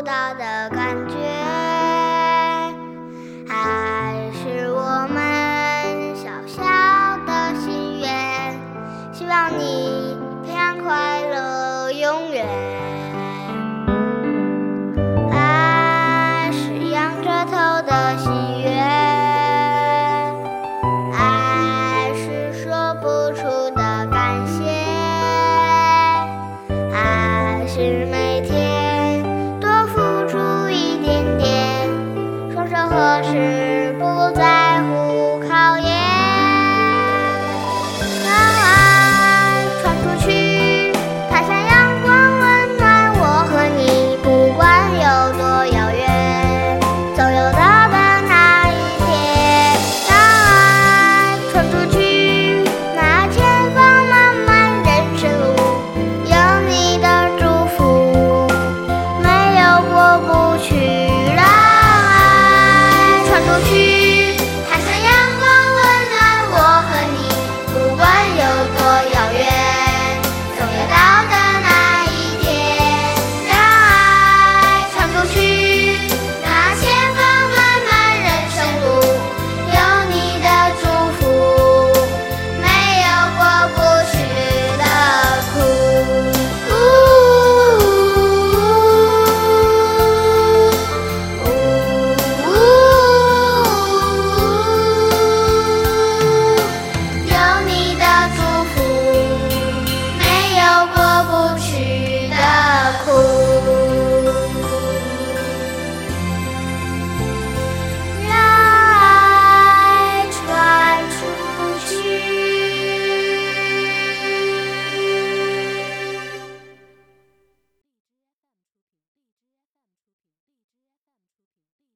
不到的是不在。